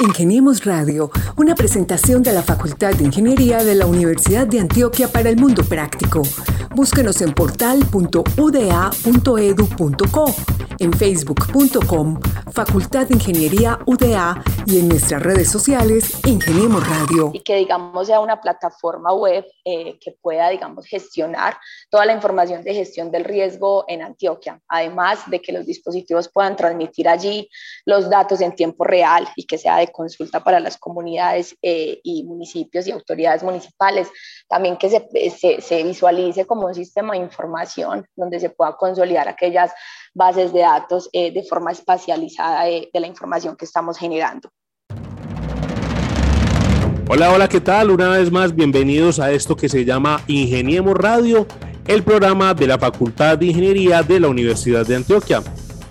Ingeniemos Radio, una presentación de la Facultad de Ingeniería de la Universidad de Antioquia para el Mundo Práctico. Búsquenos en portal.uda.edu.co, en facebook.com, Facultad de Ingeniería UDA y en nuestras redes sociales, Ingeniemos Radio. Y que, digamos, sea una plataforma web eh, que pueda, digamos, gestionar toda la información de gestión del riesgo en Antioquia, además de que los dispositivos puedan transmitir allí los datos en tiempo real y que sea de consulta para las comunidades eh, y municipios y autoridades municipales. También que se, se, visualice como un sistema de información donde se pueda consolidar aquellas bases de datos eh, de forma espacializada de, de la información que estamos generando. Hola, hola, ¿qué tal? Una vez más, bienvenidos a esto que se llama Ingeniemos Radio, el programa de la Facultad de Ingeniería de la Universidad de Antioquia.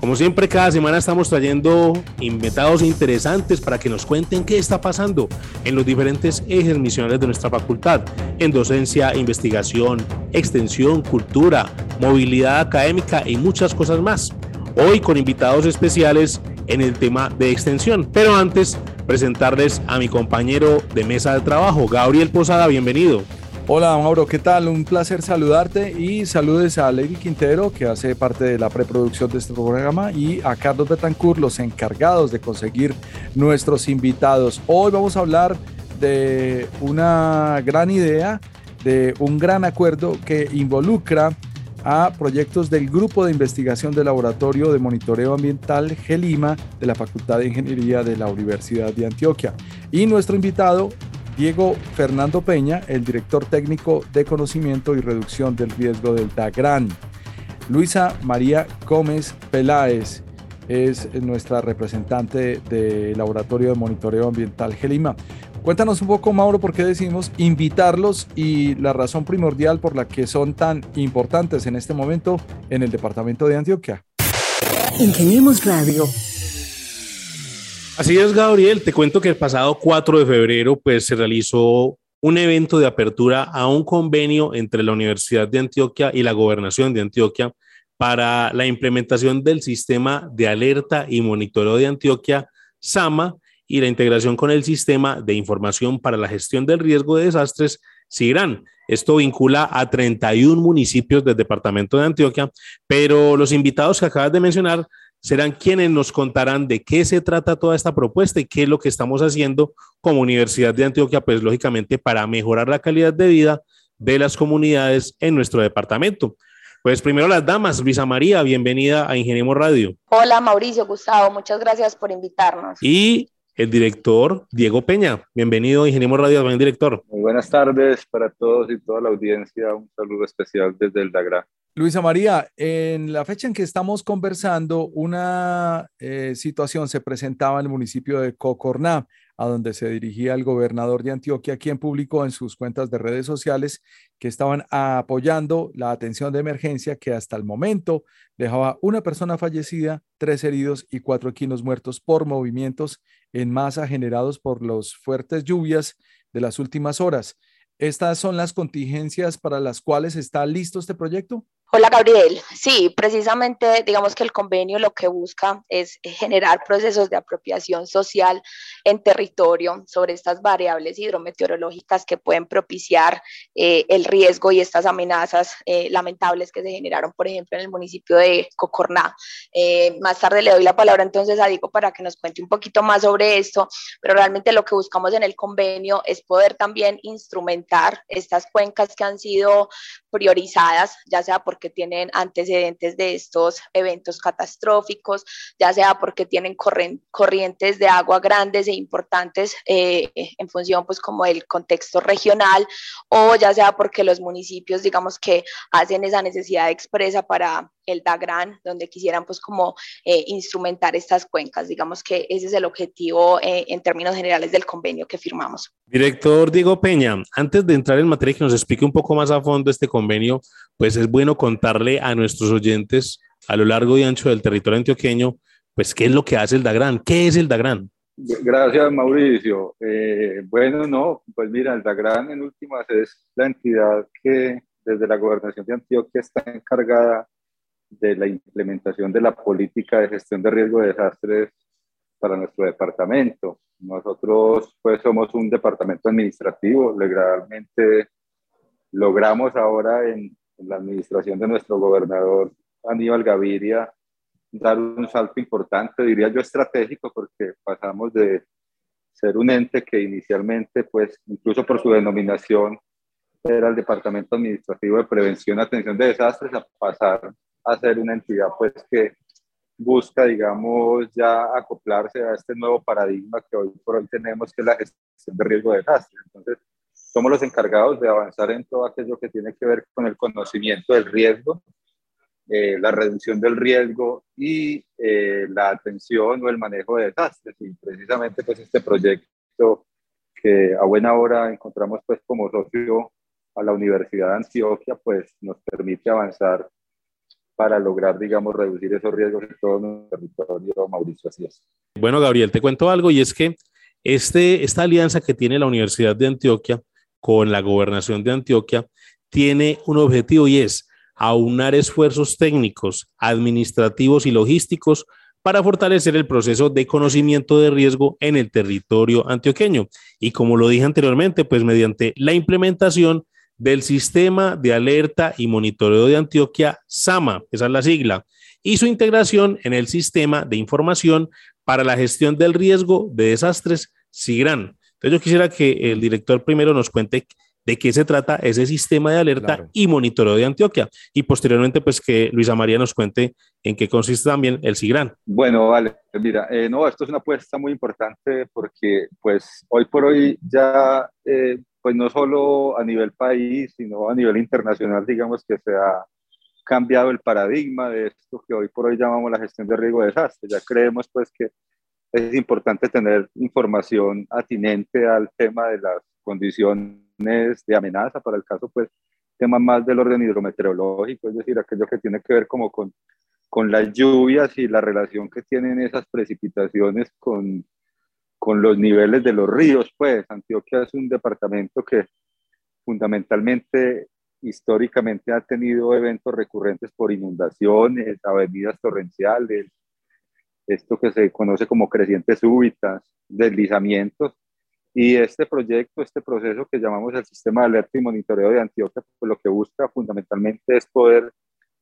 Como siempre, cada semana estamos trayendo invitados interesantes para que nos cuenten qué está pasando en los diferentes ejes misionales de nuestra facultad, en docencia, investigación, extensión, cultura, movilidad académica y muchas cosas más. Hoy con invitados especiales en el tema de extensión. Pero antes, presentarles a mi compañero de mesa de trabajo, Gabriel Posada, bienvenido. Hola Mauro, ¿qué tal? Un placer saludarte y saludes a Lady Quintero, que hace parte de la preproducción de este programa, y a Carlos Betancourt, los encargados de conseguir nuestros invitados. Hoy vamos a hablar de una gran idea, de un gran acuerdo que involucra a proyectos del Grupo de Investigación del Laboratorio de Monitoreo Ambiental GELIMA de la Facultad de Ingeniería de la Universidad de Antioquia. Y nuestro invitado Diego Fernando Peña, el director técnico de conocimiento y reducción del riesgo del DAGRAN. Luisa María Gómez Peláez es nuestra representante del Laboratorio de Monitoreo Ambiental GELIMA. Cuéntanos un poco, Mauro, por qué decidimos invitarlos y la razón primordial por la que son tan importantes en este momento en el departamento de Antioquia. Ingeniemos Radio. Así es, Gabriel. Te cuento que el pasado 4 de febrero pues, se realizó un evento de apertura a un convenio entre la Universidad de Antioquia y la Gobernación de Antioquia para la implementación del sistema de alerta y monitoreo de Antioquia, SAMA, y la integración con el sistema de información para la gestión del riesgo de desastres, SIGRAN. Esto vincula a 31 municipios del departamento de Antioquia, pero los invitados que acabas de mencionar serán quienes nos contarán de qué se trata toda esta propuesta y qué es lo que estamos haciendo como Universidad de Antioquia, pues lógicamente para mejorar la calidad de vida de las comunidades en nuestro departamento. Pues primero las damas, Luisa María, bienvenida a Ingeniemos Radio. Hola Mauricio, Gustavo, muchas gracias por invitarnos. Y el director Diego Peña, bienvenido a Ingeniemos Radio, buen director. Muy buenas tardes para todos y toda la audiencia, un saludo especial desde el DAGRA. Luisa María, en la fecha en que estamos conversando, una eh, situación se presentaba en el municipio de Cocorná, a donde se dirigía el gobernador de Antioquia, quien publicó en sus cuentas de redes sociales que estaban apoyando la atención de emergencia que hasta el momento dejaba una persona fallecida, tres heridos y cuatro equinos muertos por movimientos en masa generados por las fuertes lluvias de las últimas horas. ¿Estas son las contingencias para las cuales está listo este proyecto? Hola Gabriel, sí, precisamente digamos que el convenio lo que busca es generar procesos de apropiación social en territorio sobre estas variables hidrometeorológicas que pueden propiciar eh, el riesgo y estas amenazas eh, lamentables que se generaron, por ejemplo, en el municipio de Cocorná. Eh, más tarde le doy la palabra entonces a Diego para que nos cuente un poquito más sobre esto, pero realmente lo que buscamos en el convenio es poder también instrumentar estas cuencas que han sido priorizadas, ya sea porque tienen antecedentes de estos eventos catastróficos, ya sea porque tienen corrientes de agua grandes e importantes eh, en función pues como del contexto regional, o ya sea porque los municipios digamos que hacen esa necesidad expresa para el DAGRAN, donde quisieran pues como eh, instrumentar estas cuencas. Digamos que ese es el objetivo eh, en términos generales del convenio que firmamos. Director Diego Peña, antes de entrar en materia que nos explique un poco más a fondo este convenio, pues es bueno contarle a nuestros oyentes a lo largo y ancho del territorio antioqueño, pues qué es lo que hace el DAGRAN, qué es el DAGRAN. Gracias, Mauricio. Eh, bueno, no, pues mira, el DAGRAN en últimas es la entidad que desde la gobernación de Antioquia está encargada de la implementación de la política de gestión de riesgo de desastres para nuestro departamento. Nosotros pues somos un departamento administrativo, legalmente logramos ahora en, en la administración de nuestro gobernador Aníbal Gaviria dar un salto importante, diría yo estratégico, porque pasamos de ser un ente que inicialmente, pues incluso por su denominación, era el Departamento Administrativo de Prevención y Atención de Desastres, a pasar a ser una entidad pues que busca, digamos, ya acoplarse a este nuevo paradigma que hoy por hoy tenemos, que es la gestión de riesgo de desastres. Entonces, somos los encargados de avanzar en todo aquello que tiene que ver con el conocimiento del riesgo, eh, la reducción del riesgo y eh, la atención o el manejo de desastres. Y precisamente pues este proyecto que a buena hora encontramos pues como socio a la Universidad de Antioquia, pues nos permite avanzar para lograr, digamos, reducir esos riesgos en todo nuestro territorio, Mauricio. Así es. Bueno, Gabriel, te cuento algo y es que este, esta alianza que tiene la Universidad de Antioquia con la gobernación de Antioquia tiene un objetivo y es aunar esfuerzos técnicos, administrativos y logísticos para fortalecer el proceso de conocimiento de riesgo en el territorio antioqueño. Y como lo dije anteriormente, pues mediante la implementación del Sistema de Alerta y Monitoreo de Antioquia, SAMA, esa es la sigla, y su integración en el Sistema de Información para la Gestión del Riesgo de Desastres, SIGRAN. Entonces yo quisiera que el director primero nos cuente de qué se trata ese sistema de alerta y monitoreo de Antioquia. Y posteriormente, pues que Luisa María nos cuente en qué consiste también el SIGRAN. Bueno, vale, mira, eh, no, esto es una apuesta muy importante porque pues hoy por hoy ya, eh, pues no solo a nivel país, sino a nivel internacional, digamos que se ha cambiado el paradigma de esto que hoy por hoy llamamos la gestión de riesgo de desastre. Ya creemos pues que es importante tener información atinente al tema de las condiciones de amenaza, para el caso, pues, temas más del orden hidrometeorológico, es decir, aquello que tiene que ver como con, con las lluvias y la relación que tienen esas precipitaciones con, con los niveles de los ríos, pues Antioquia es un departamento que fundamentalmente históricamente ha tenido eventos recurrentes por inundaciones, avenidas torrenciales, esto que se conoce como crecientes súbitas, deslizamientos, y este proyecto, este proceso que llamamos el sistema de alerta y monitoreo de Antioquia, pues lo que busca fundamentalmente es poder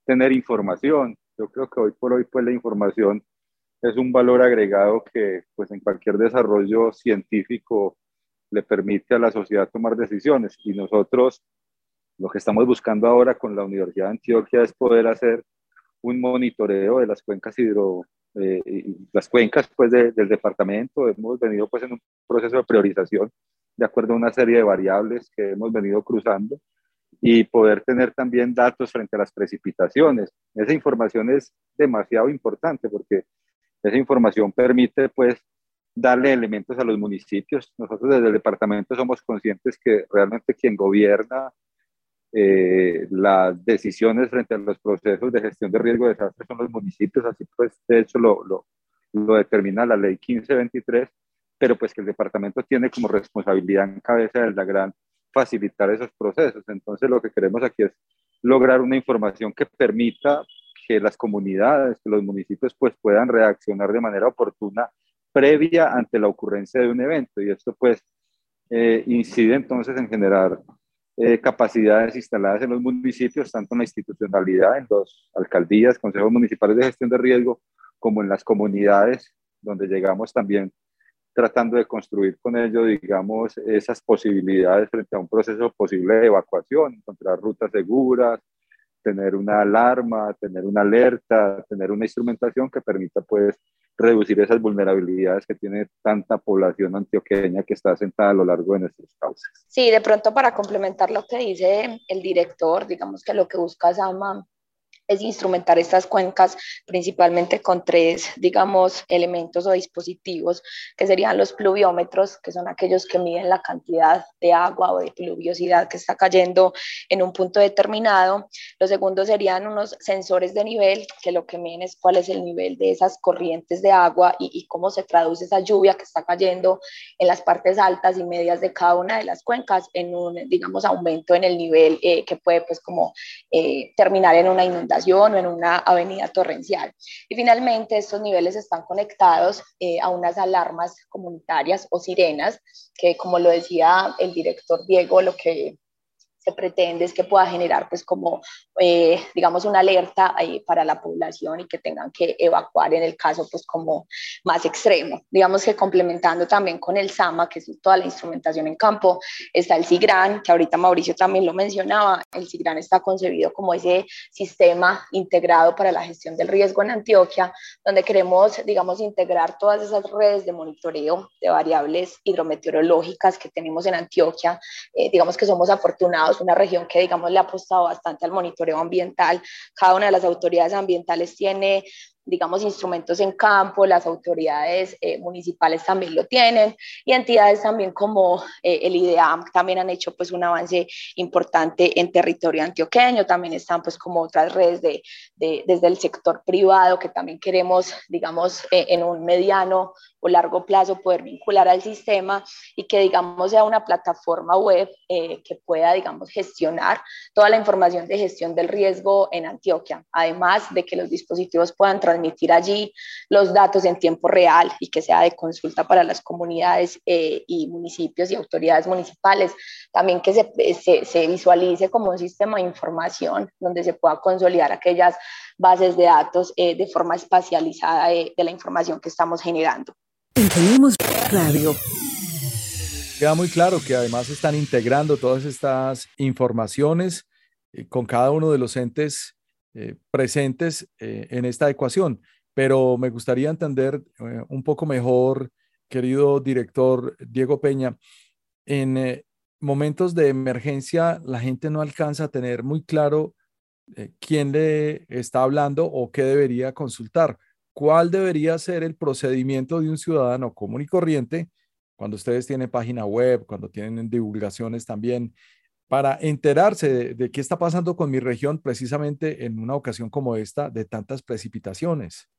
tener información. Yo creo que hoy por hoy pues la información es un valor agregado que pues en cualquier desarrollo científico le permite a la sociedad tomar decisiones y nosotros lo que estamos buscando ahora con la Universidad de Antioquia es poder hacer un monitoreo de las cuencas hidro, eh, las cuencas pues del departamento, hemos venido pues en un proceso de priorización de acuerdo a una serie de variables que hemos venido cruzando y poder tener también datos frente a las precipitaciones. Esa información es demasiado importante porque esa información permite pues darle elementos a los municipios. Nosotros desde el departamento somos conscientes que realmente quien gobierna eh, las decisiones frente a los procesos de gestión de riesgo de desastres son los municipios, así pues de hecho lo, lo, lo, determina la ley 1523, pero pues que el departamento tiene como responsabilidad en cabeza de la gran facilitar esos procesos. Entonces lo que queremos aquí es lograr una información que permita que las comunidades, que los municipios pues puedan reaccionar de manera oportuna previa ante la ocurrencia de un evento y esto pues eh, incide entonces en generar eh, capacidades instaladas en los municipios, tanto en la institucionalidad, en las alcaldías, consejos municipales de gestión de riesgo, como en las comunidades, donde llegamos también tratando de construir con ellos, digamos, esas posibilidades frente a un proceso posible de evacuación, encontrar rutas seguras, tener una alarma, tener una alerta, tener una instrumentación que permita, pues, reducir esas vulnerabilidades que tiene tanta población antioqueña que está sentada a lo largo de nuestros cauces. Sí, de pronto para complementar lo que dice el director, digamos que lo que busca Sama es instrumentar estas cuencas principalmente con tres, digamos, elementos o dispositivos, que serían los pluviómetros, que son aquellos que miden la cantidad de agua o de pluviosidad que está cayendo en un punto determinado. Los segundos serían unos sensores de nivel, que lo que miden es cuál es el nivel de esas corrientes de agua y, cómo se traduce esa lluvia que está cayendo en las partes altas y medias de cada una de las cuencas en un, digamos, aumento en el nivel eh, que puede, pues, como eh, terminar en una inundación o en una avenida torrencial. Y finalmente, estos niveles están conectados eh, a unas alarmas comunitarias o sirenas, que como lo decía el director Diego, lo que se pretende es que pueda generar pues como eh, digamos una alerta ahí para la población y que tengan que evacuar en el caso pues como más extremo. Digamos que complementando también con el SAMA, que es toda la instrumentación en campo, está el SIGRAN, que ahorita Mauricio también lo mencionaba, el SIGRAN está concebido como ese sistema integrado para la gestión del riesgo en Antioquia, donde queremos digamos integrar todas esas redes de monitoreo de variables hidrometeorológicas que tenemos en Antioquia. Eh, digamos que somos afortunados una región que, digamos, le ha apostado bastante al monitoreo ambiental. Cada una de las autoridades ambientales tiene digamos, instrumentos en campo, las autoridades eh, municipales también lo tienen y entidades también como eh, el IDEAM también han hecho pues un avance importante en territorio antioqueño, también están pues como otras redes de, de desde el sector privado que también queremos, digamos, eh, en un mediano o largo plazo poder vincular al sistema y que digamos sea una plataforma web que pueda digamos gestionar toda la información de gestión del riesgo en Antioquia, además de que los dispositivos puedan transmitir allí los datos en tiempo real y que sea de consulta para las comunidades eh, y municipios y autoridades municipales. También que se, se, se, visualice como un sistema de información donde se pueda consolidar aquellas bases de datos eh, de forma espacializada de, de la información que estamos generando. Tenemos radio. Queda muy claro que además están integrando todas estas informaciones eh, con cada uno de los entes eh, presentes eh, en esta ecuación. Pero me gustaría entender eh, un poco mejor, querido director Diego Peña, en momentos de emergencia la gente no alcanza a tener muy claro quién le está hablando o qué debería consultar. ¿Cuál debería ser el procedimiento de un ciudadano común y corriente cuando ustedes tienen página web, cuando tienen divulgaciones también para enterarse de, qué está pasando con mi región precisamente en una ocasión como esta de tantas precipitaciones?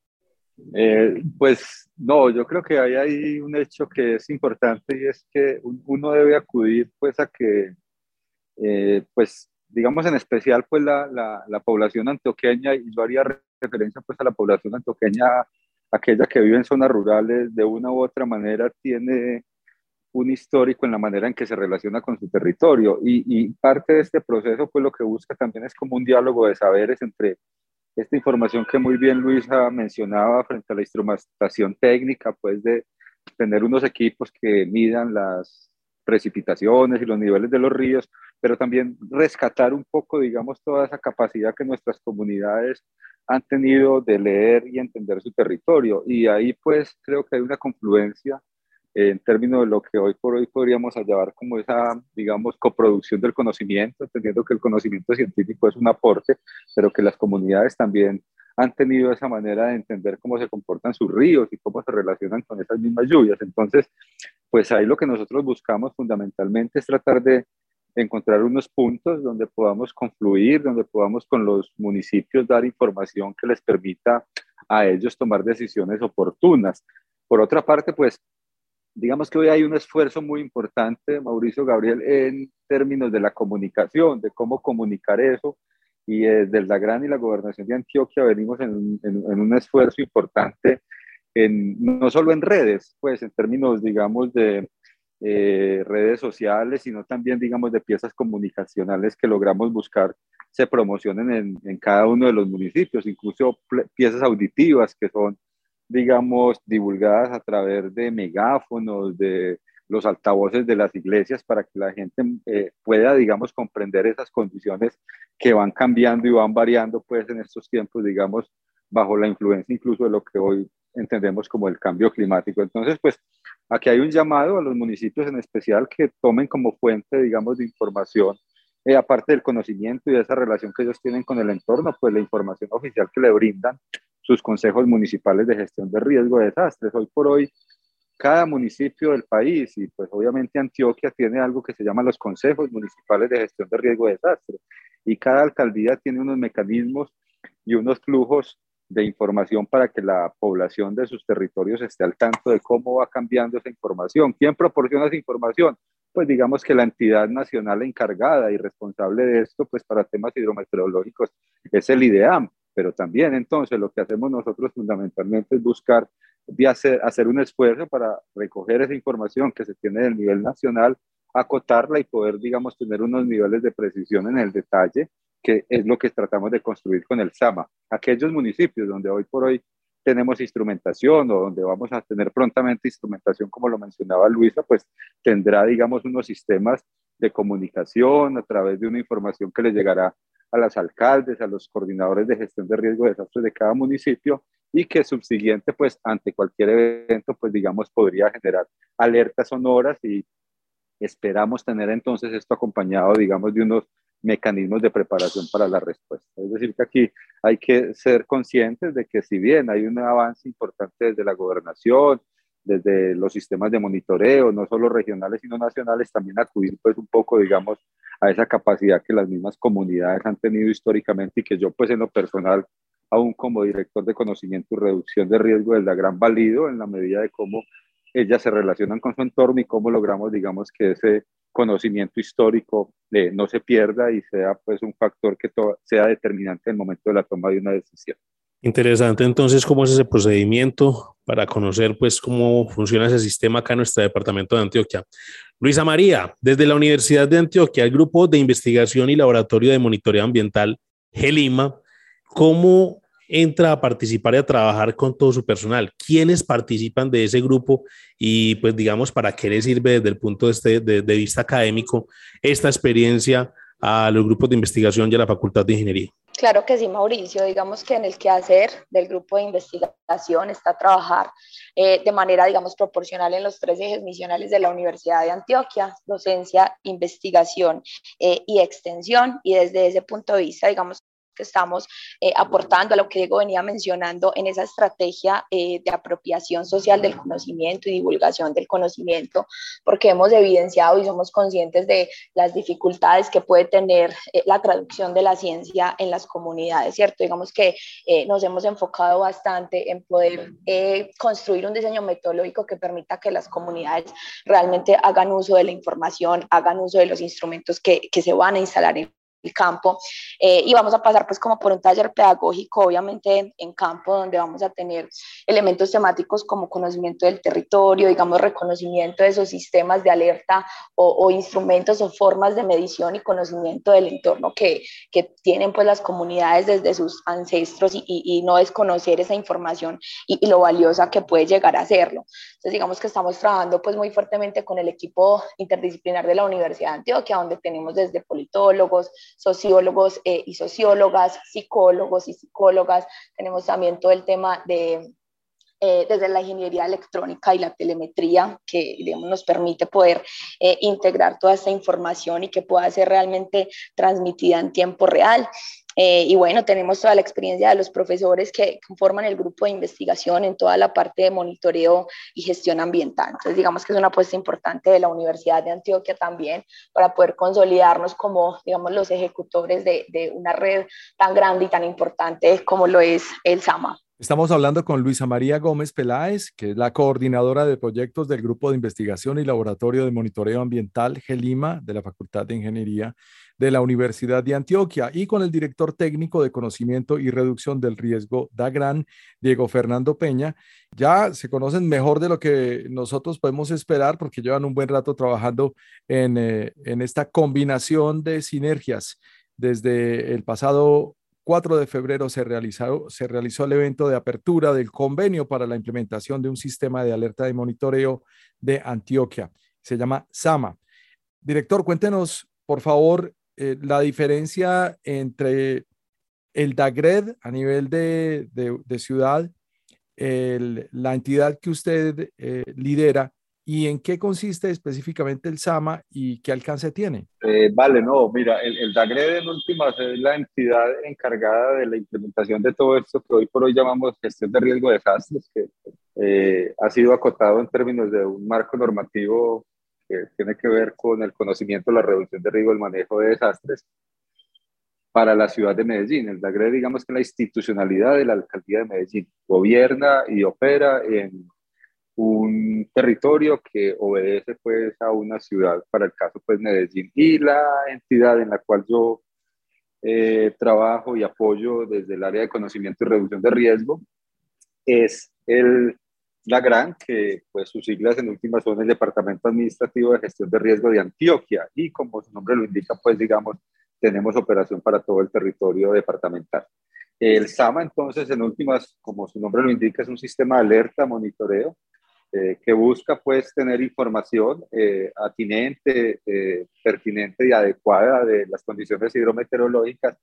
Eh, pues no, yo creo que hay un hecho que es importante y es que uno debe acudir pues a que, eh, pues digamos en especial pues la, la, la, población antioqueña, y yo haría referencia pues a la población antioqueña, aquella que vive en zonas rurales, de una u otra manera tiene un histórico en la manera en que se relaciona con su territorio. Y, parte de este proceso, pues lo que busca también es como un diálogo de saberes entre esta información que muy bien Luisa mencionaba frente a la instrumentación técnica, pues de tener unos equipos que midan las precipitaciones y los niveles de los ríos, pero también rescatar un poco, digamos, toda esa capacidad que nuestras comunidades han tenido de leer y entender su territorio. Y ahí pues creo que hay una confluencia en términos de lo que hoy por hoy podríamos llamar como esa, digamos, coproducción del conocimiento, entendiendo que el conocimiento científico es un aporte, pero que las comunidades también han tenido esa manera de entender cómo se comportan sus ríos y cómo se relacionan con esas mismas lluvias. Entonces, pues ahí lo que nosotros buscamos fundamentalmente es tratar de encontrar unos puntos donde podamos confluir, donde podamos con los municipios dar información que les permita a ellos tomar decisiones oportunas. Por otra parte, pues digamos que hoy hay un esfuerzo muy importante, Mauricio Gabriel, en términos de la comunicación, de cómo comunicar eso. Y desde la Gran y la Gobernación de Antioquia venimos en, un esfuerzo importante, en, no solo en redes, pues en términos, digamos, de eh, redes sociales, sino también, digamos, de piezas comunicacionales que logramos buscar se promocionen en, en cada uno de los municipios, incluso piezas auditivas que son digamos, divulgadas a través de megáfonos, de los altavoces de las iglesias para que la gente eh, pueda, digamos, comprender esas condiciones que van cambiando y van variando, pues, en estos tiempos, digamos, bajo la influencia incluso de lo que hoy entendemos como el cambio climático. Entonces, pues, aquí hay un llamado a los municipios en especial que tomen como fuente, digamos, de información, eh, aparte del conocimiento y de esa relación que ellos tienen con el entorno, pues la información oficial que le brindan sus consejos municipales de gestión de riesgo de desastres. Hoy por hoy, cada municipio del país y pues obviamente Antioquia tiene algo que se llama los consejos municipales de gestión de riesgo de desastres y cada alcaldía tiene unos mecanismos y unos flujos de información para que la población de sus territorios esté al tanto de cómo va cambiando esa información. ¿Quién proporciona esa información? pues digamos que la entidad nacional encargada y responsable de esto, pues para temas hidrometeorológicos es el IDEAM, pero también entonces lo que hacemos nosotros fundamentalmente es buscar de hacer, hacer un esfuerzo para recoger esa información que se tiene del nivel nacional, acotarla y poder, digamos, tener unos niveles de precisión en el detalle, que es lo que tratamos de construir con el SAMA. Aquellos municipios donde hoy por hoy tenemos instrumentación o donde vamos a tener prontamente instrumentación, como lo mencionaba Luisa, pues tendrá, digamos, unos sistemas de comunicación a través de una información que le llegará a los alcaldes, a los coordinadores de gestión de riesgo de desastres de cada municipio y que subsiguiente, pues ante cualquier evento, pues digamos, podría generar alertas sonoras y esperamos tener entonces esto acompañado, digamos, de unos mecanismos de preparación para la respuesta. Es decir, que aquí hay que ser conscientes de que si bien hay un avance importante desde la gobernación, desde los sistemas de monitoreo, no solo regionales, sino nacionales, también acudir pues un poco, digamos, a esa capacidad que las mismas comunidades han tenido históricamente y que yo pues en lo personal, aún como director de conocimiento y reducción de riesgo, es la gran valido en la medida de cómo ellas se relacionan con su entorno y cómo logramos, digamos, que ese conocimiento histórico eh, no se pierda y sea pues un factor que sea determinante en el momento de la toma de una decisión. Interesante, entonces, ¿cómo es ese procedimiento para conocer pues cómo funciona ese sistema acá en nuestro departamento de Antioquia? Luisa María, desde la Universidad de Antioquia, el Grupo de Investigación y Laboratorio de Monitoreo Ambiental, GELIMA, ¿cómo entra a participar y a trabajar con todo su personal? ¿Quiénes participan de ese grupo? Y pues digamos, ¿para qué les sirve desde el punto de, este, vista académico esta experiencia a los grupos de investigación y a la Facultad de Ingeniería? Claro que sí, Mauricio. Digamos que en el quehacer del grupo de investigación está trabajar eh, de manera, digamos, proporcional en los tres ejes misionales de la Universidad de Antioquia, docencia, investigación eh, y extensión. Y desde ese punto de vista, digamos, que estamos eh, aportando a lo que Diego venía mencionando en esa estrategia eh, de apropiación social del conocimiento y divulgación del conocimiento, porque hemos evidenciado y somos conscientes de las dificultades que puede tener eh, la traducción de la ciencia en las comunidades, ¿cierto? Digamos que nos hemos enfocado bastante en poder construir un diseño metodológico que permita que las comunidades realmente hagan uso de la información, hagan uso de los instrumentos que, que se van a instalar en campo eh, y vamos a pasar pues como por un taller pedagógico obviamente en campo donde vamos a tener elementos temáticos como conocimiento del territorio, digamos reconocimiento de esos sistemas de alerta o, instrumentos o formas de medición y conocimiento del entorno que, que tienen pues las comunidades desde sus ancestros y, y, no desconocer esa información y, y, lo valiosa que puede llegar a serlo. Entonces digamos que estamos trabajando pues muy fuertemente con el equipo interdisciplinar de la Universidad de Antioquia donde tenemos desde politólogos, sociólogos eh, y sociólogas, psicólogos y psicólogas. Tenemos también todo el tema de eh, desde la ingeniería electrónica y la telemetría, que nos permite poder eh, integrar toda esta información y que pueda ser realmente transmitida en tiempo real. Eh, y bueno, tenemos toda la experiencia de los profesores que conforman el grupo de investigación en toda la parte de monitoreo y gestión ambiental. Entonces, digamos que es una apuesta importante de la Universidad de Antioquia también para poder consolidarnos como, digamos, los ejecutores de, de una red tan grande y tan importante como lo es el SAMA. Estamos hablando con Luisa María Gómez Peláez, que es la coordinadora de proyectos del Grupo de Investigación y Laboratorio de Monitoreo Ambiental GELIMA de la Facultad de Ingeniería de la Universidad de Antioquia y con el director técnico de conocimiento y reducción del riesgo DAGRAN, Diego Fernando Peña. Ya se conocen mejor de lo que nosotros podemos esperar porque llevan un buen rato trabajando en, eh, en esta combinación de sinergias. Desde el pasado 4 de febrero se realizó, se realizó el evento de apertura del convenio para la implementación de un sistema de alerta de monitoreo de Antioquia. Se llama SAMA. Director, cuéntenos, por favor, eh, la diferencia entre el DAGRED a nivel de, ciudad, la entidad que usted eh, lidera, y en qué consiste específicamente el SAMA y qué alcance tiene. Eh, vale, no, mira, el, DAGRED en últimas es la entidad encargada de la implementación de todo esto que hoy por hoy llamamos gestión de riesgo de desastres, que ha sido acotado en términos de un marco normativo que tiene que ver con el conocimiento, la reducción de riesgo, el manejo de desastres para la ciudad de Medellín. El DAGRE, digamos que la institucionalidad de la alcaldía de Medellín gobierna y opera en un territorio que obedece pues a una ciudad, para el caso pues Medellín, y la entidad en la cual yo eh, trabajo y apoyo desde el área de conocimiento y reducción de riesgo es el la GRAN, que pues sus siglas en últimas son el Departamento Administrativo de Gestión de Riesgo de Antioquia y como su nombre lo indica, pues digamos, tenemos operación para todo el territorio departamental. El SAMA, entonces, en últimas, como su nombre lo indica, es un sistema de alerta, monitoreo, eh, que busca pues tener información eh, atinente, eh, pertinente y adecuada de las condiciones hidrometeorológicas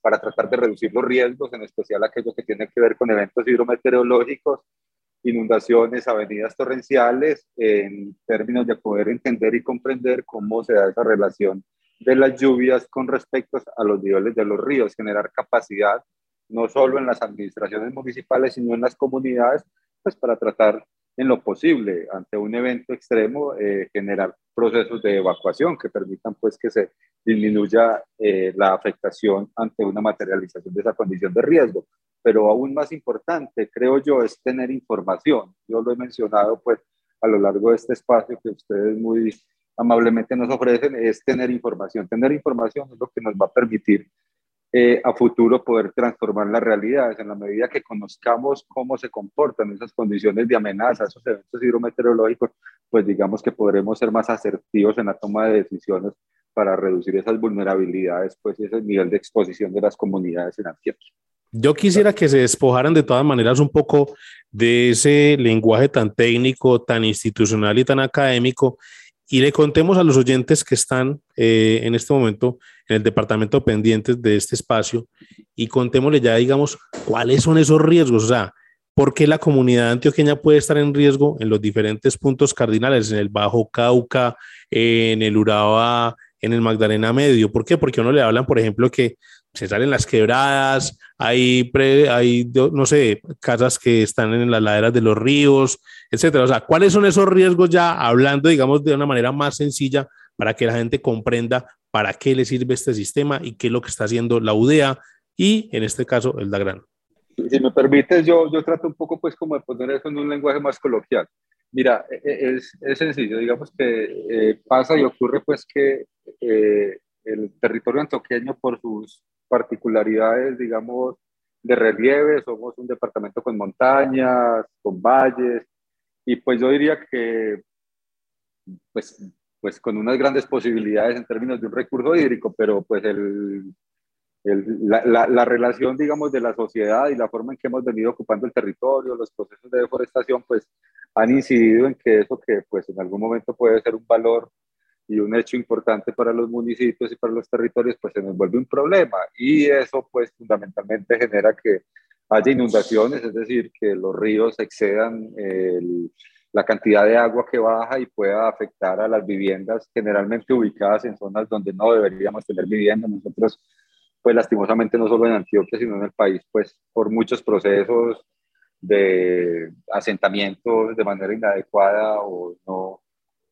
para tratar de reducir los riesgos, en especial aquellos que tienen que ver con eventos hidrometeorológicos, inundaciones, avenidas torrenciales, en términos de poder entender y comprender cómo se da esa relación de las lluvias con respecto a los niveles de los ríos, generar capacidad no solo en las administraciones municipales, sino en las comunidades, pues para tratar en lo posible ante un evento extremo eh, generar procesos de evacuación que permitan pues que se disminuya eh, la afectación ante una materialización de esa condición de riesgo. Pero aún más importante, creo yo, es tener información. Yo lo he mencionado pues a lo largo de este espacio que ustedes muy amablemente nos ofrecen, es tener información. Tener información es lo que nos va a permitir eh, a futuro poder transformar las realidades en la medida que conozcamos cómo se comportan esas condiciones de amenaza, esos eventos hidrometeorológicos, pues digamos que podremos ser más asertivos en la toma de decisiones para reducir esas vulnerabilidades, pues ese nivel de exposición de las comunidades en Antioquia. Yo quisiera que se despojaran de todas maneras un poco de ese lenguaje tan técnico, tan institucional y tan académico y le contemos a los oyentes que están eh, en este momento en el departamento pendientes de este espacio y contémosle ya, digamos, cuáles son esos riesgos, o sea, por qué la comunidad antioqueña puede estar en riesgo en los diferentes puntos cardinales, en el Bajo Cauca, en el Urabá, en el Magdalena Medio. ¿Por qué? Porque uno le hablan, por ejemplo, que se salen las quebradas, hay, hay, no sé, casas que están en las laderas de los ríos, etcétera. O sea, ¿cuáles son esos riesgos ya hablando, digamos, de una manera más sencilla para que la gente comprenda para qué le sirve este sistema y qué es lo que está haciendo la UDEA y, en este caso, el DAGRAN? Si me permites, yo, yo trato un poco, pues, como de poner eso en un lenguaje más coloquial. Mira, e, e, es, es sencillo, digamos que eh, pasa y ocurre, pues, que eh, el territorio antioqueño, por sus particularidades, digamos, de relieve, somos un departamento con montañas, con valles, y pues yo diría que, pues, pues con unas grandes posibilidades en términos de un recurso hídrico, pero pues el, la, la, relación, digamos, de la sociedad y la forma en que hemos venido ocupando el territorio, los procesos de deforestación, pues han incidido en que eso que pues en algún momento puede ser un valor y un hecho importante para los municipios y para los territorios, pues se nos vuelve un problema. Y eso, pues, fundamentalmente genera que haya inundaciones, es decir, que los ríos excedan la cantidad de agua que baja y pueda afectar a las viviendas generalmente ubicadas en zonas donde no deberíamos tener vivienda. Nosotros, pues, lastimosamente, no solo en Antioquia, sino en el país, pues, por muchos procesos de asentamientos de manera inadecuada o no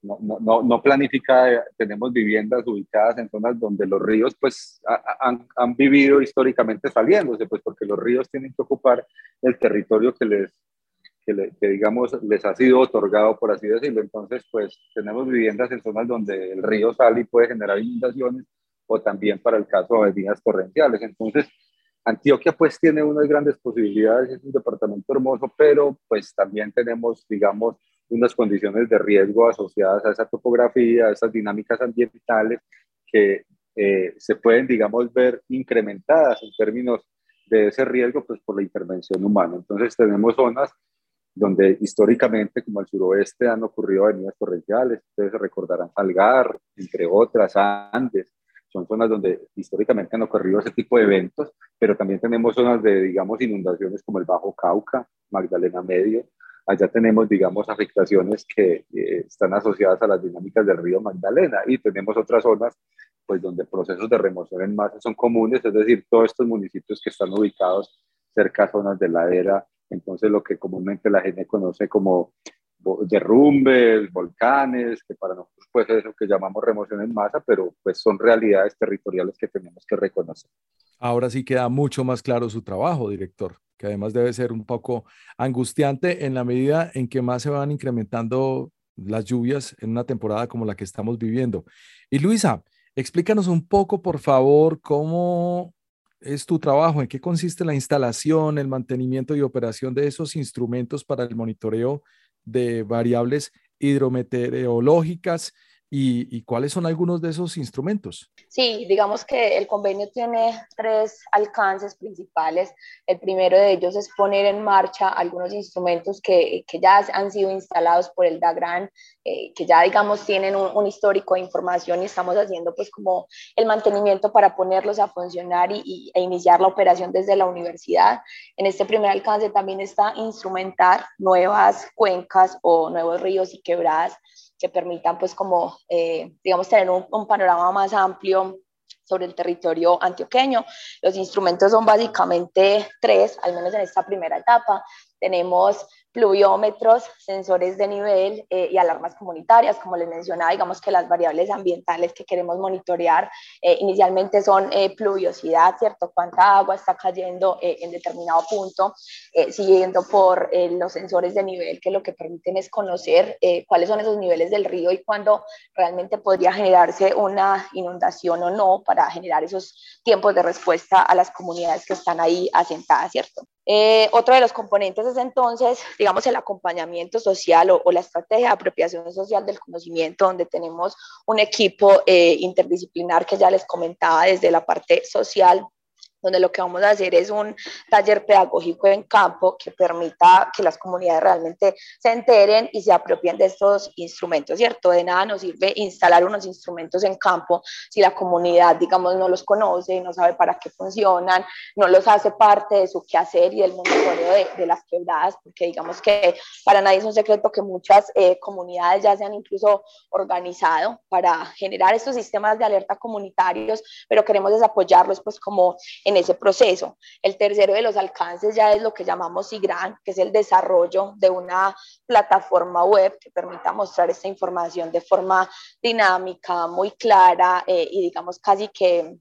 no, no, no, planificada, tenemos viviendas ubicadas en zonas donde los ríos pues han, han, vivido históricamente saliéndose, pues porque los ríos tienen que ocupar el territorio que les, que, que, digamos les ha sido otorgado, por así decirlo. Entonces pues tenemos viviendas en zonas donde el río sale y puede generar inundaciones o también para el caso de avenidas torrenciales. Entonces Antioquia pues tiene unas grandes posibilidades, es un departamento hermoso, pero pues también tenemos, digamos, unas condiciones de riesgo asociadas a esa topografía, a esas dinámicas ambientales que eh, se pueden, digamos, ver incrementadas en términos de ese riesgo, pues por la intervención humana. Entonces tenemos zonas donde históricamente, como el suroeste, han ocurrido avenidas torrenciales, ustedes recordarán Algar, entre otras, Andes, son zonas donde históricamente han ocurrido ese tipo de eventos, pero también tenemos zonas de, digamos, inundaciones como el Bajo Cauca, Magdalena Medio, allá tenemos, digamos, afectaciones que eh, están asociadas a las dinámicas del río Magdalena y tenemos otras zonas, pues, donde procesos de remoción en masa son comunes, es decir, todos estos municipios que están ubicados cerca a zonas de ladera, entonces lo que comúnmente la gente conoce como derrumbes, volcanes, que para nosotros pues es lo que llamamos remoción en masa, pero pues son realidades territoriales que tenemos que reconocer. Ahora sí queda mucho más claro su trabajo, director, que además debe ser un poco angustiante en la medida en que más se van incrementando las lluvias en una temporada como la que estamos viviendo. Y Luisa, explícanos un poco, por favor, cómo es tu trabajo, en qué consiste la instalación, el mantenimiento y operación de esos instrumentos para el monitoreo de variables hidrometeorológicas ¿Y, cuáles son algunos de esos instrumentos? Sí, digamos que el convenio tiene tres alcances principales. El primero de ellos es poner en marcha algunos instrumentos que, que ya han sido instalados por el DAGRAN, eh, que ya digamos tienen un, histórico de información y estamos haciendo pues como el mantenimiento para ponerlos a funcionar y, e iniciar la operación desde la universidad. En este primer alcance también está instrumentar nuevas cuencas o nuevos ríos y quebradas que permitan pues como, eh, digamos, tener un, un panorama más amplio sobre el territorio antioqueño. Los instrumentos son básicamente tres, al menos en esta primera etapa. Tenemos pluviómetros, sensores de nivel eh, y alarmas comunitarias. Como les mencionaba, digamos que las variables ambientales que queremos monitorear eh, inicialmente son eh, pluviosidad, ¿cierto? Cuánta agua está cayendo en determinado punto, siguiendo por los sensores de nivel que lo que permiten es conocer cuáles son esos niveles del río y cuándo realmente podría generarse una inundación o no para generar esos tiempos de respuesta a las comunidades que están ahí asentadas, ¿cierto? Otro de los componentes es entonces, digamos, el acompañamiento social o, la estrategia de apropiación social del conocimiento, donde tenemos un equipo eh, interdisciplinar que ya les comentaba desde la parte social, donde lo que vamos a hacer es un taller pedagógico en campo que permita que las comunidades realmente se enteren y se apropien de estos instrumentos, ¿cierto? De nada nos sirve instalar unos instrumentos en campo si la comunidad, digamos, no los conoce, no sabe para qué funcionan, no los hace parte de su quehacer y del monitoreo de, de las quebradas, porque digamos que para nadie es un secreto que muchas eh, comunidades ya se han incluso organizado para generar estos sistemas de alerta comunitarios, pero queremos desapoyarlos pues como en ese proceso. El tercero de los alcances ya es lo que llamamos SIGRAN, que es el desarrollo de una plataforma web que permita mostrar esta información de forma dinámica, muy clara eh, y digamos casi que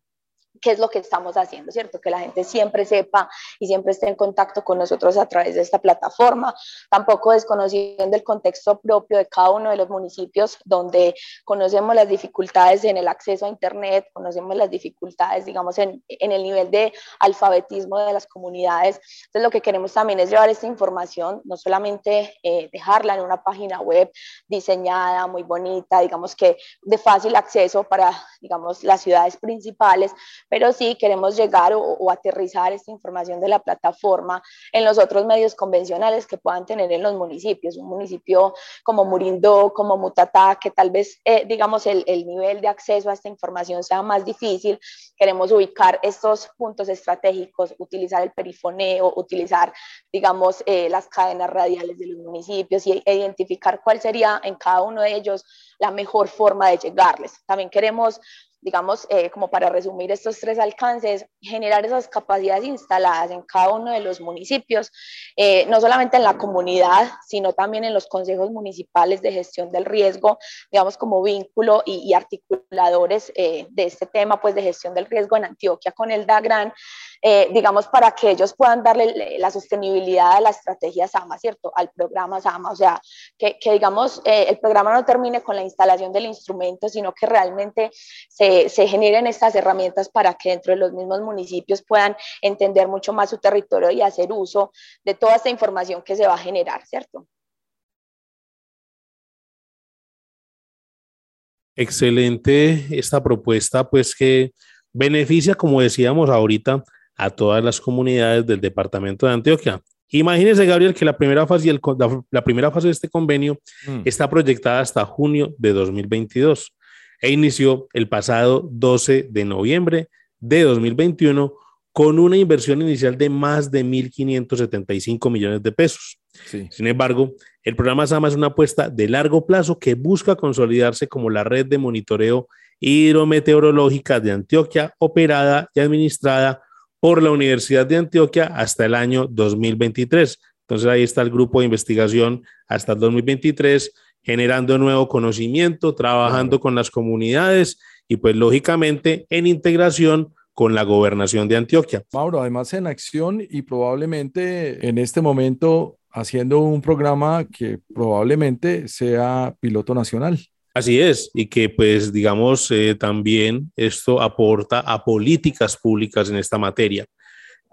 qué es lo que estamos haciendo, ¿cierto? Que la gente siempre sepa y siempre esté en contacto con nosotros a través de esta plataforma. Tampoco desconociendo el contexto propio de cada uno de los municipios donde conocemos las dificultades en el acceso a Internet, conocemos las dificultades, digamos, en, en el nivel de alfabetismo de las comunidades. Entonces, lo que queremos también es llevar esta información, no solamente eh, dejarla en una página web diseñada, muy bonita, digamos que de fácil acceso para, digamos, las ciudades principales, pero sí queremos llegar o, aterrizar esta información de la plataforma en los otros medios convencionales que puedan tener en los municipios. Un municipio como Murindo, como Mutatá, que tal vez, eh, digamos, el, el nivel de acceso a esta información sea más difícil. Queremos ubicar estos puntos estratégicos, utilizar el perifoneo, utilizar, digamos, eh, las cadenas radiales de los municipios y e identificar cuál sería en cada uno de ellos la mejor forma de llegarles. También queremos digamos, eh, como para resumir estos tres alcances, generar esas capacidades instaladas en cada uno de los municipios, eh, no solamente en la comunidad, sino también en los consejos municipales de gestión del riesgo, digamos, como vínculo y, articuladores eh, de este tema, pues, de gestión del riesgo en Antioquia con el DAGRAN, digamos, para que ellos puedan darle la sostenibilidad a la estrategia SAMA, ¿cierto? Al programa SAMA, o sea, que, digamos, el programa no termine con la instalación del instrumento, sino que realmente se se, generen estas herramientas para que dentro de los mismos municipios puedan entender mucho más su territorio y hacer uso de toda esta información que se va a generar, ¿cierto? Excelente esta propuesta, pues que beneficia, como decíamos ahorita, a todas las comunidades del departamento de Antioquia. Imagínese, Gabriel, que la primera fase, la, la primera fase de este convenio mm. está proyectada hasta junio de 2022 e inició el pasado 12 de noviembre de 2021 con una inversión inicial de más de 1.575 millones de pesos. Sin embargo, el programa SAMA es una apuesta de largo plazo que busca consolidarse como la red de monitoreo hidrometeorológica de Antioquia, operada y administrada por la Universidad de Antioquia hasta el año 2023. Entonces ahí está el grupo de investigación hasta el 2023 generando nuevo conocimiento, trabajando con las comunidades y pues lógicamente en integración con la gobernación de Antioquia. Mauro, además en acción y probablemente en este momento haciendo un programa que probablemente sea piloto nacional. Así es, y que pues digamos eh, también esto aporta a políticas públicas en esta materia.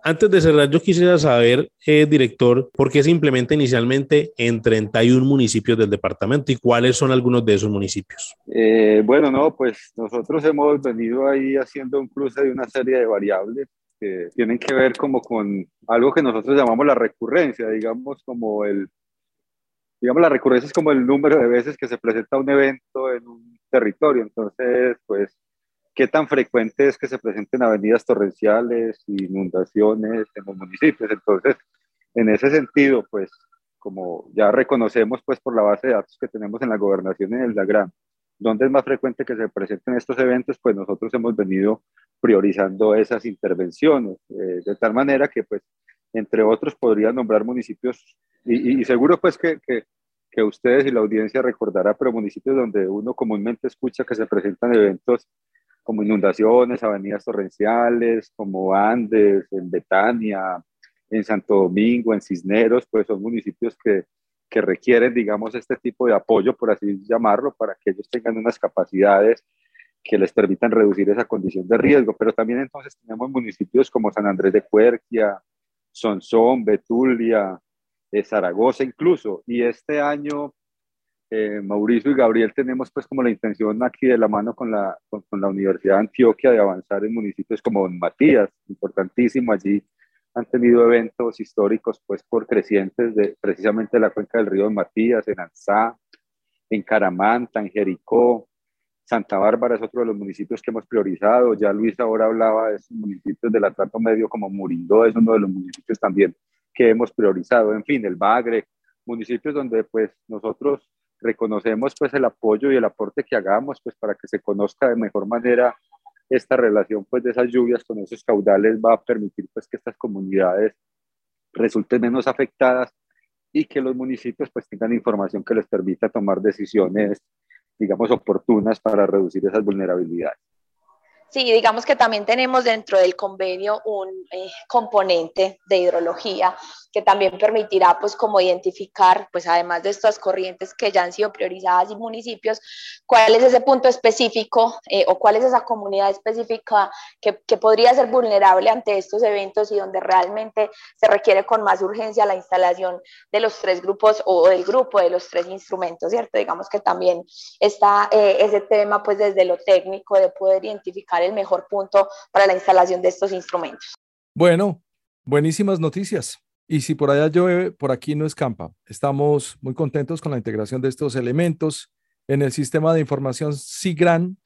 Antes de cerrar, yo quisiera saber, eh, director, por qué se implementa inicialmente en 31 municipios del departamento y cuáles son algunos de esos municipios. Eh, bueno, no, pues nosotros hemos venido ahí haciendo un cruce de una serie de variables que tienen que ver como con algo que nosotros llamamos la recurrencia, digamos como el, digamos la recurrencia es como el número de veces que se presenta un evento en un territorio, entonces pues ¿Qué tan frecuente es que se presenten avenidas torrenciales, inundaciones en los municipios? Entonces, en ese sentido, pues, como ya reconocemos, pues, por la base de datos que tenemos en la gobernación en el DAGRAM, donde es más frecuente que se presenten estos eventos, pues nosotros hemos venido priorizando esas intervenciones, eh, de tal manera que, pues, entre otros, podría nombrar municipios, y, seguro, pues, que, que, que, ustedes y la audiencia recordará, pero municipios donde uno comúnmente escucha que se presentan eventos como inundaciones, avenidas torrenciales, como Andes, en Betania, en Santo Domingo, en Cisneros, pues son municipios que, que requieren, digamos, este tipo de apoyo, por así llamarlo, para que ellos tengan unas capacidades que les permitan reducir esa condición de riesgo. Pero también entonces tenemos municipios como San Andrés de Cuerquia, Sonsón, Betulia, eh, Zaragoza incluso. Y este año eh, Mauricio y Gabriel tenemos pues como la intención aquí de la mano con la, con, la Universidad de Antioquia de avanzar en municipios como Don Matías, importantísimo, allí han tenido eventos históricos pues por crecientes de precisamente la cuenca del río Don Matías, en Anzá, en Caramanta, en Jericó, Santa Bárbara es otro de los municipios que hemos priorizado, ya Luis ahora hablaba de esos municipios del Atlántico Medio como Murindó, es uno de los municipios también que hemos priorizado, en fin, el Bagre, municipios donde pues nosotros reconocemos pues el apoyo y el aporte que hagamos pues para que se conozca de mejor manera esta relación pues de esas lluvias con esos caudales va a permitir pues que estas comunidades resulten menos afectadas y que los municipios pues tengan información que les permita tomar decisiones digamos oportunas para reducir esas vulnerabilidades. Sí, digamos que también tenemos dentro del convenio un eh, componente de hidrología que también permitirá pues como identificar pues además de estas corrientes que ya han sido priorizadas y municipios, cuál es ese punto específico eh, o cuál es esa comunidad específica que, que, podría ser vulnerable ante estos eventos y donde realmente se requiere con más urgencia la instalación de los tres grupos o del grupo de los tres instrumentos, ¿cierto? Digamos que también está eh, ese tema pues desde lo técnico de poder identificar el mejor punto para la instalación de estos instrumentos. Bueno, buenísimas noticias. Y si por allá llueve, por aquí no escampa. Estamos muy contentos con la integración de estos elementos en el sistema de información SIGRAN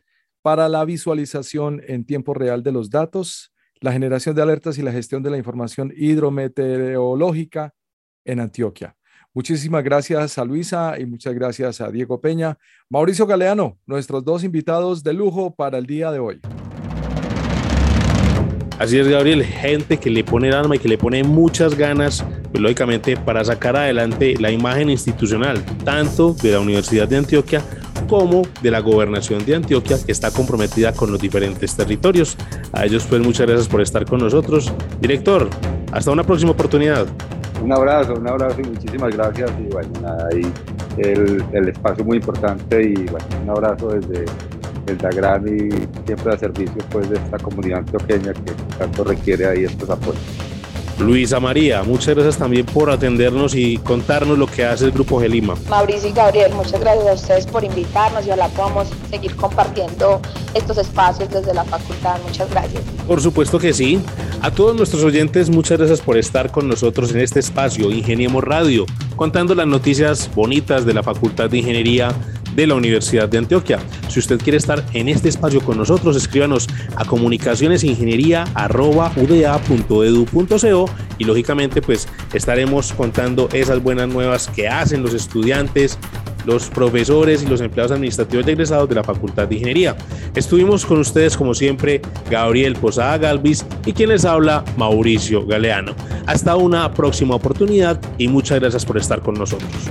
para la visualización en tiempo real de los datos, la generación de alertas y la gestión de la información hidrometeorológica en Antioquia. Muchísimas gracias a Luisa y muchas gracias a Diego Peña. Mauricio Galeano, nuestros dos invitados de lujo para el día de hoy. Así es, Gabriel, gente que le pone el alma y que le pone muchas ganas, pues lógicamente, para sacar adelante la imagen institucional, tanto de la Universidad de Antioquia como de la gobernación de Antioquia, que está comprometida con los diferentes territorios. A ellos, pues, muchas gracias por estar con nosotros. Director, hasta una próxima oportunidad. Un abrazo, un abrazo y muchísimas gracias. Y bueno, nada, ahí el, el espacio muy importante y bueno, un abrazo desde el DAGRAN y siempre a servicio pues, de esta comunidad antioqueña que tanto requiere ahí estos apoyos. Luisa María, muchas gracias también por atendernos y contarnos lo que hace el Grupo Gelima. Mauricio y Gabriel, muchas gracias a ustedes por invitarnos y ojalá podamos seguir compartiendo estos espacios desde la facultad. Muchas gracias. Por supuesto que sí. A todos nuestros oyentes, muchas gracias por estar con nosotros en este espacio Ingeniemos Radio, contando las noticias bonitas de la Facultad de Ingeniería de la Universidad de Antioquia. Si usted quiere estar en este espacio con nosotros, escríbanos a comunicacionesingeniería.uda.edu.co y lógicamente pues estaremos contando esas buenas nuevas que hacen los estudiantes, los profesores y los empleados administrativos y egresados de la Facultad de Ingeniería. Estuvimos con ustedes como siempre Gabriel Posada Galvis y quien les habla Mauricio Galeano. Hasta una próxima oportunidad y muchas gracias por estar con nosotros.